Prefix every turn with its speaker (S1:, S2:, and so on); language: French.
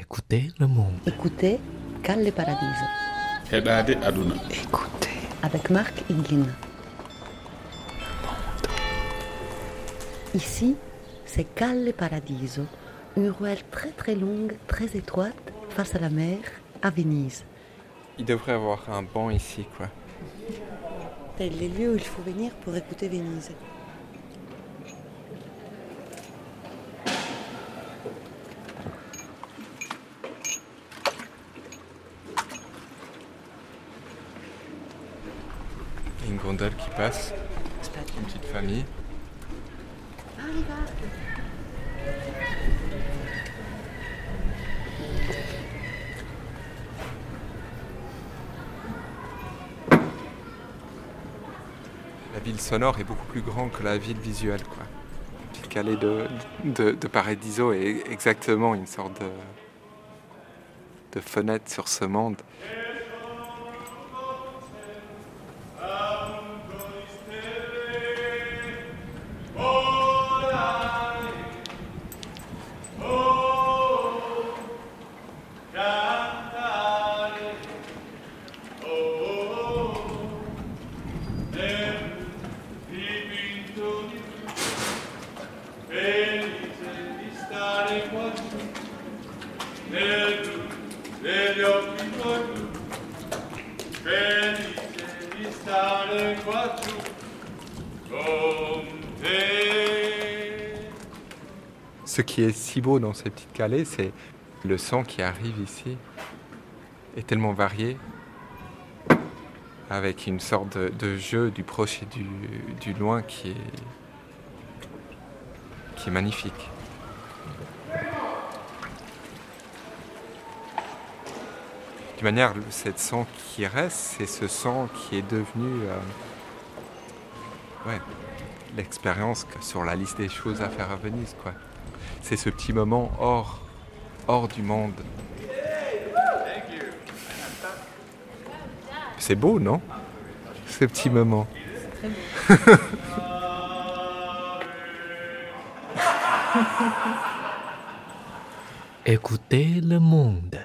S1: Écoutez le monde.
S2: Écoutez Calle Paradiso
S3: aduna
S1: Écoutez
S2: avec Marc Higgin. Ici, c'est Calle Paradiso, une ruelle très très longue, très étroite, face à la mer, à Venise.
S4: Il devrait avoir un banc ici, quoi.
S2: C'est les lieux où il faut venir pour écouter Venise.
S4: Une gondole qui passe, une petite famille. La ville sonore est beaucoup plus grande que la ville visuelle, quoi. Le calais de, de, Paradiso est exactement une sorte de fenêtre sur ce monde. Ce qui est si beau dans ces petites calais, c'est le son qui arrive ici est tellement varié, avec une sorte de, jeu du proche et du, loin qui est, qui est magnifique. D'une manière, cette son qui reste, c'est ce son qui est devenu euh, ouais, l'expérience sur la liste des choses à faire à Venise. C'est ce petit moment hors, hors du monde. C'est beau, non? Ce petit moment.
S1: Écoutez le monde.